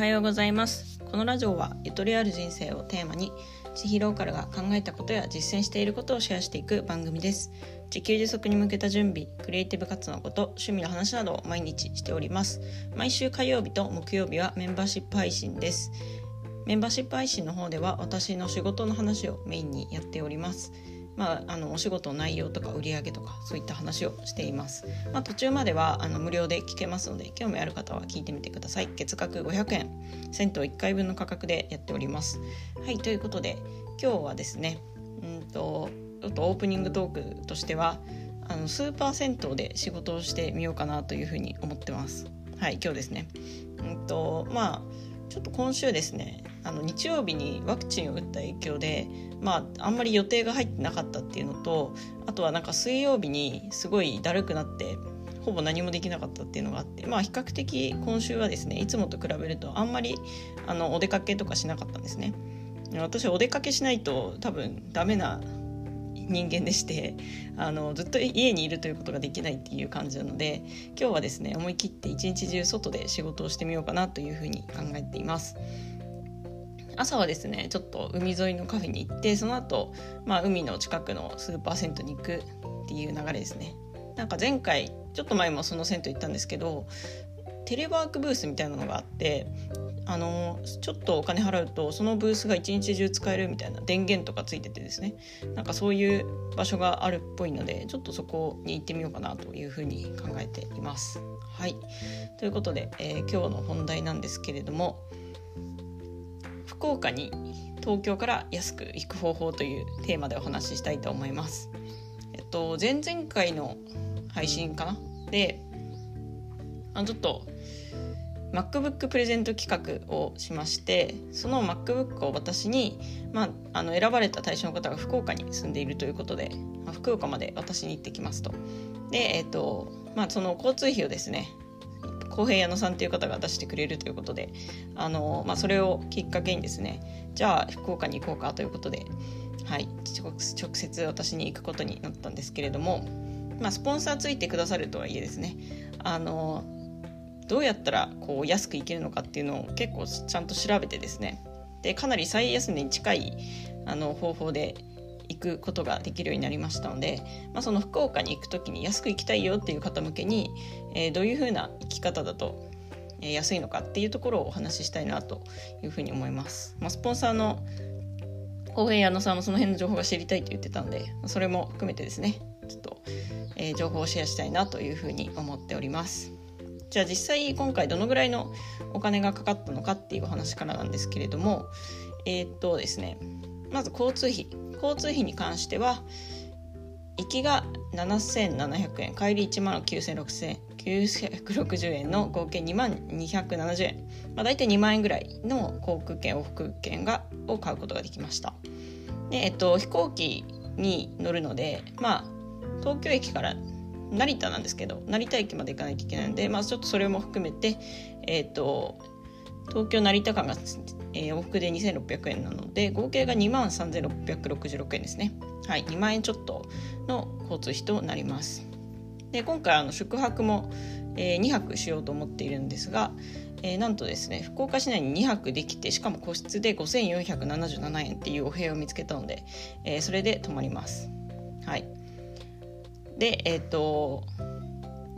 はようございます。このラジオはゆとりある人生をテーマに千尋ローカルが考えたことや実践していることをシェアしていく番組です。自給自足に向けた準備クリエイティブ活動のこと趣味の話などを毎日しております。毎週火曜日と木曜日はメンバーシップ配信です。メンバーシップ配信の方では私の仕事の話をメインにやっております。まあ、あのお仕事の内容とか売り上げとかそういった話をしています、まあ、途中まではあの無料で聞けますので興味ある方は聞いてみてください。月額500円銭湯1回分の価格でやっております。はいということで今日はですねうんとちょっとオープニングトークとしてはあのスーパー銭湯で仕事をしてみようかなというふうに思ってます。はい今日ですね。うんとまあちょっと今週ですねあの日曜日にワクチンを打った影響で、まあ、あんまり予定が入ってなかったっていうのとあとはなんか水曜日にすごいだるくなってほぼ何もできなかったっていうのがあって、まあ、比較的今週はですねいつもと比べるとあんまりあのお出かけとかしなかったんですね。私お出かけしないと多分ダメな人間でしてあのずっと家にいるということができないっていう感じなので今日はですね思い切って一日中外で仕事をしてみようかなというふうに考えています。朝はですねちょっと海沿いのカフェに行ってその後、まあ海の近くのスーパー銭湯に行くっていう流れですね。なんか前回ちょっと前もその銭湯行ったんですけどテレワークブースみたいなのがあってあのちょっとお金払うとそのブースが一日中使えるみたいな電源とかついててですね。なんかそういう場所があるっぽいのでちょっとそこに行ってみようかなというふうに考えています。はい。ということで、えー、今日の本題なんですけれども福岡に東京から安く行く方法というテーマでお話ししたいと思います。えっと前々回の配信かな？であちょっと MacBook プレゼント企画をしましてその MacBook を私に、まあ、あの選ばれた対象の方が福岡に住んでいるということで、まあ、福岡まで私に行ってきますと。で、えっ、とまあ、その交通費をですね公平矢野さんという方が出してくれるということであの、まあ、それをきっかけにですねじゃあ福岡に行こうかということで、はい、直接私に行くことになったんですけれども、まあ、スポンサーついてくださるとはいえですねあのどうやったらこう安くいけるのかっていうのを結構ちゃんと調べてですねでかなり最安値に近いあの方法で行くことができるようになりましたので、まあ、その福岡に行く時に安く行きたいよっていう方向けに、えー、どういうふうな行き方だと安いのかっていうところをお話ししたいなというふうに思います。まあ、スポンサーの公平矢野さんもその辺の情報が知りたいと言ってたんでそれも含めてですねちょっと、えー、情報をシェアしたいなというふうに思っております。じゃあ実際今回どのぐらいのお金がかかったのかっていうお話からなんですけれどもえー、っとですねまず交通費交通費に関しては行きが7700円帰り1万9600円960円の合計2万270円、まあ、大体2万円ぐらいの航空券往復券がを買うことができました。で、えっと、飛行機に乗るのでまあ東京駅から成田なんですけど成田駅まで行かないといけないので、まあ、ちょっとそれも含めて、えーと、東京成田間が、えー、往復で2600円なので合計が2万3666円ですね。はい2万円ちょっとの交通費となります。で今回あの宿泊も、えー、2泊しようと思っているんですが、えー、なんとですね福岡市内に2泊できてしかも個室で5477円っていうお部屋を見つけたので、えー、それで泊まります。はい。でえっ、ー、と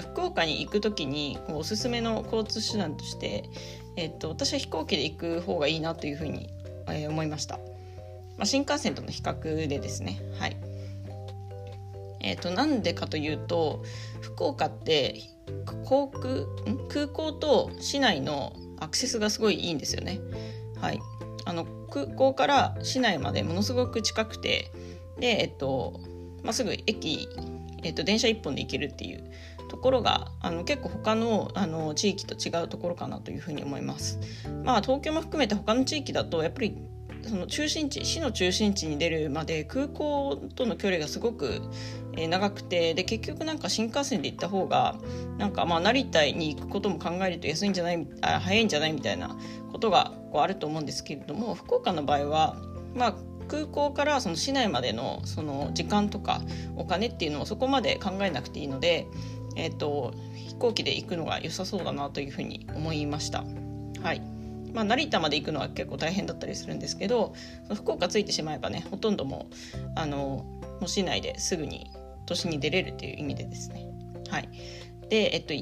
福岡に行く時におすすめの交通手段として、えーと、私は飛行機で行く方がいいなというふうに、え、思いました、まあ、新幹線との比較でですね。はい。えーと、なんでかというと福岡って航空空港と市内のアクセスがすごいいいんですよね。はい、あの空港から市内までものすごく近くてで、えっとまあ、すぐ駅えーと、電車1本で行けるっていうところがあの結構他のあの地域と違うところかなというふうに思います。まあ東京も含めて他の地域だとやっぱりその中心地市の中心地に出るまで空港との距離がすごく、え長くてで結局なんか新幹線で行った方がなんかまあ成田に行くことも考えると安いんじゃないあ早いんじゃないみたいなことがこうあると思うんですけれども福岡の場合はまあ空港からその市内までのその時間とかお金っていうのをそこまで考えなくていいので、えーと、飛行機で行くのが良さそうだなというふうに思いました。はいまあ、成田まで行くのは結構大変だったりするんですけど福岡着いてしまえばねほとんどもうあのもう市内ですぐに都心に出れるという意味でですね。はい。でえっと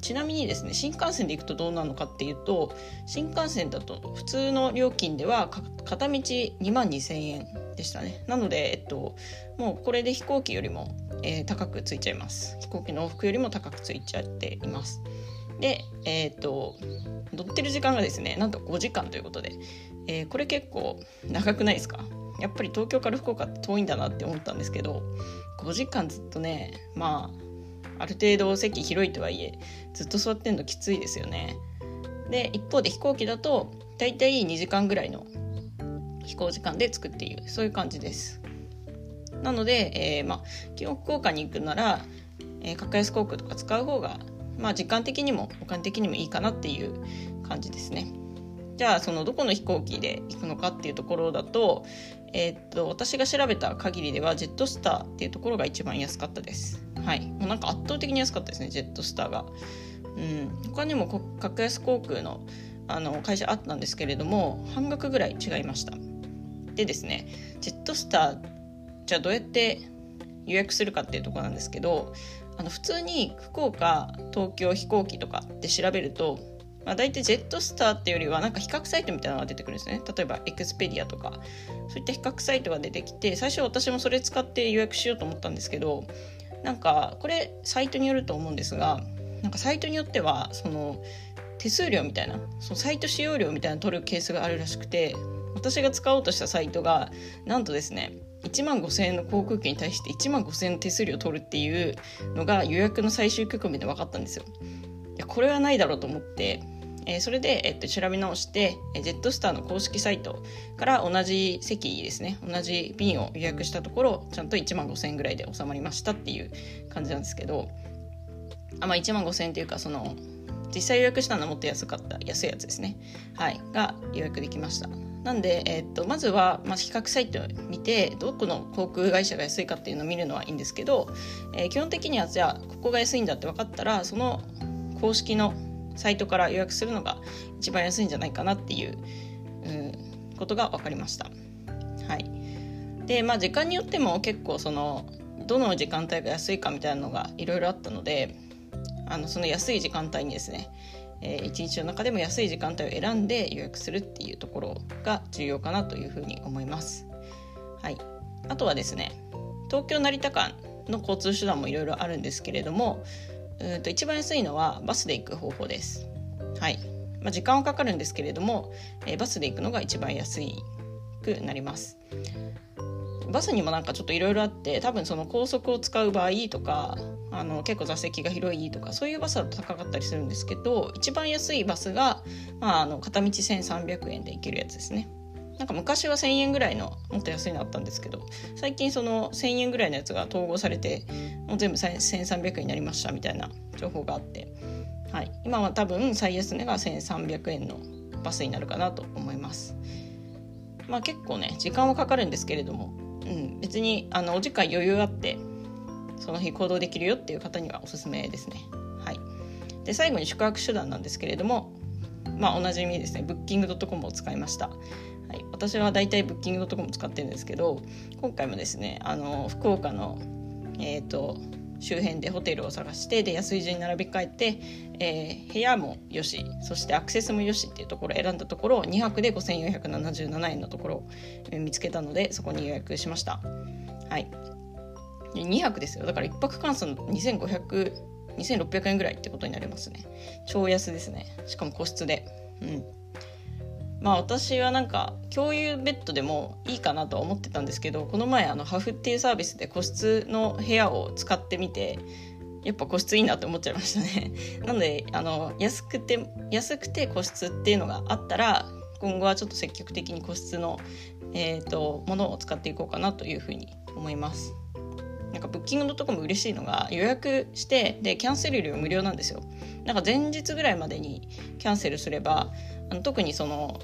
ちなみにですね新幹線で行くとどうなのかっていうと新幹線だと普通の料金では片道2万2千円でしたね。なので、えっと、もうこれで飛行機よりも、えー、高くついちゃいます。飛行機の往復よりも高くついちゃっています。でえっ、と乗ってる時間がですねなんと5時間ということで、えー、これ結構長くないですか？やっぱり東京から福岡って遠いんだなって思ったんですけど5時間ずっとねまあある程度席広いとはいえずっと座ってんのきついですよね。で一方で飛行機だと大体2時間ぐらいの飛行時間で作っているそういう感じです。なので、えー、まあ基本福岡に行くなら、えー、格安航空とか使う方がまあ時間的にもお金的にもいいかなっていう感じですね。じゃあそのどこの飛行機で行くのかっていうところだと,、えー、っと私が調べた限りではジェットスターっていうところが一番安かったです。はい。もうなんか圧倒的に安かったですねジェットスターが。うん。他にも格安航空のあの会社あったんですけれども半額ぐらい違いました。でですねジェットスターじゃあどうやって予約するかっていうとこなんですけどあの普通に福岡東京飛行機とかで調べるとまあ、大体ジェットスターっていうよりはなんか比較サイトみたいなのが出てくるんですね例えばエクスペディアとかそういった比較サイトが出てきて最初私もそれ使って予約しようと思ったんですけどなんかこれサイトによると思うんですがなんかサイトによってはその手数料みたいなそのサイト使用料みたいなの取るケースがあるらしくて私が使おうとしたサイトがなんとですね1万5000円の航空券に対して1万5000円の手数料を取るっていうのが予約の最終局面で分かったんですよ。いやこれはないだろうと思ってえー、それで、えっと、調べ直して、えジェットスターの公式サイトから同じ席ですね。同じ便を予約したところちゃんと1万5000円ぐらいで収まりましたっていう感じなんですけどあまあ1万5000円っていうかその実際予約したのはもっと安かった安いやつですね。はいが予約できました。なんで、えー、っとまずは、まあ、比較サイトを見てどこの航空会社が安いかっていうのを見るのはいいんですけど、えー、基本的にはじゃあここが安いんだって分かったらその公式のサイトから予約するのが一番安いんじゃないかなっていう、ことが分かりました。はい、でまあ時間によっても結構そのどの時間帯が安いかみたいなのがいろいろあったのであのその安い時間帯にですね、えー、一日の中でも安い時間帯を選んで予約するっていうところが重要かなというふうに思います。はい、あとはですね東京成田間の交通手段もいろいろあるんですけれどもうんと一番安いのはバスで行く方法です。はい。まあ、時間はかかるんですけれども、えー、バスで行くのが一番安いくなります。バスにもなんかちょっといろいろあって多分その高速を使う場合とかあの結構座席が広いとかそういうバスだと高かったりするんですけど一番安いバスが、まあ、あの片道1300円で行けるやつですね。なんか昔は1,000円ぐらいのもっと安いのあったんですけど最近その1,000円ぐらいのやつが統合されてもう全部1,300円になりましたみたいな情報があって、はい、今は多分最安値が1,300円のバスになるかなと思います。まあ結構ね時間はかかるんですけれども、うん、別にあのお時間余裕あってその日行動できるよっていう方にはおすすめですね。はい、で最後に宿泊手段なんですけれどもまあおなじみですねブッキングドットコムを使いました。い、私はだいたいブッキングドットコム使ってるんですけど今回もですねあの福岡の、えーと、周辺でホテルを探してで安い順に並び替えて、えー、部屋もよしそしてアクセスもよしっていうところを選んだところ2泊で5477円のところを見つけたのでそこに予約しました。はい。2泊ですよ。だから1泊換算2500 2600円ぐらいってことになりますね。超安ですね。しかも個室で。うん。まあ私はなんか共有ベッドでもいいかなとは思ってたんですけどこの前あのハフっていうサービスで個室の部屋を使ってみてやっぱ個室いいなって思っちゃいましたね。なのであの安くて安くて個室っていうのがあったら今後はちょっと積極的に個室の、えーと、ものを使っていこうかなというふうに思います。なんかブッキングのとこも嬉しいのが予約してでキャンセル料無料なんですよ。なんか前日ぐらいまでにキャンセルすればあの特にその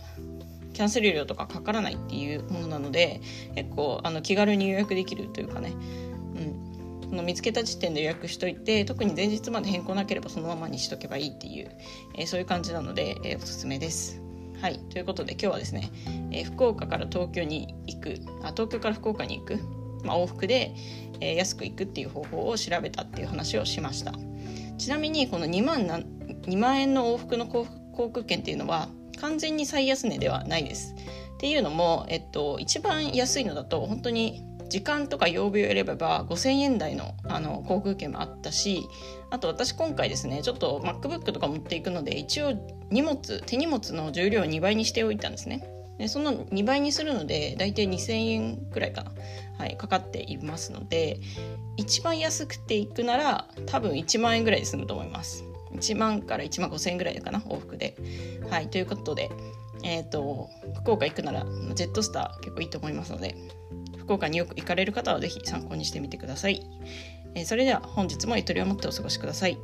キャンセル料とかかからないっていうものなので結構あの気軽に予約できるというかね、うん、この見つけた時点で予約しといて特に前日まで変更なければそのままにしとけばいいっていう、えー、そういう感じなので、えー、おすすめです。はい。ということで今日はですね、えー、福岡から東京に行くあ東京から福岡に行く、まあ、往復で、え、安く行くっていう方法を調べたっていう話をしました。ちなみにこの2万な2万円の往復の航空券っていうのは完全に最安値ではないです。っていうのも、えっと、一番安いのだと本当に時間とか曜日を選べば5000円台のあの航空券もあったしあと私今回ですねちょっと MacBook とか持っていくので一応荷物手荷物の重量を2倍にしておいたんですね。でその2倍にするので大体2000円くらいかな、はい、かかっていますので一番安くていくなら多分1万円ぐらいで済むと思います。1万から1万5千円ぐらいかな往復ではいということでえっ、ー、と福岡行くならジェットスター結構いいと思いますので福岡によく行かれる方は是非参考にしてみてください。えそれでは本日もゆとりを持ってお過ごしください。